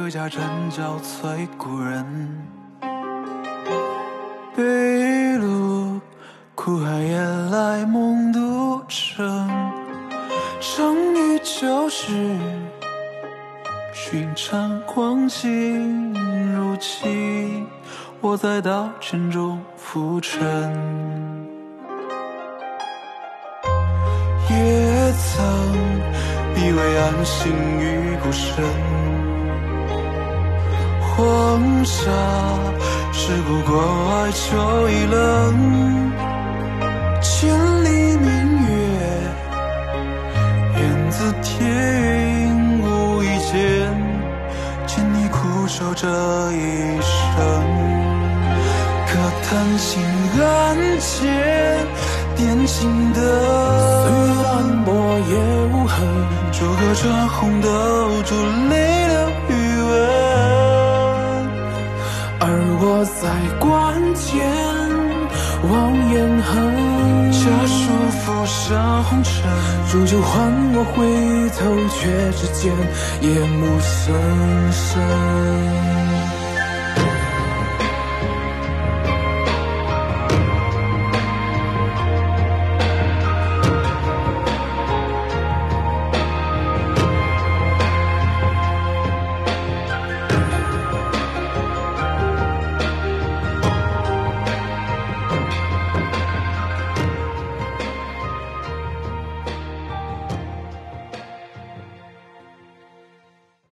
各家争交催故人。北路苦海夜来梦独城，成于旧时，寻常光景如棋，我在刀剑中浮沉。也曾以为安心于孤身，黄沙是故国外秋意冷。千里明月，愿自铁云无意间，见你苦守这一生。可叹心安间，点情的。也无痕，烛刻着红豆，烛泪的余温。在关前望眼恨，家书浮生红尘，煮酒换我回头，却只见夜幕深深。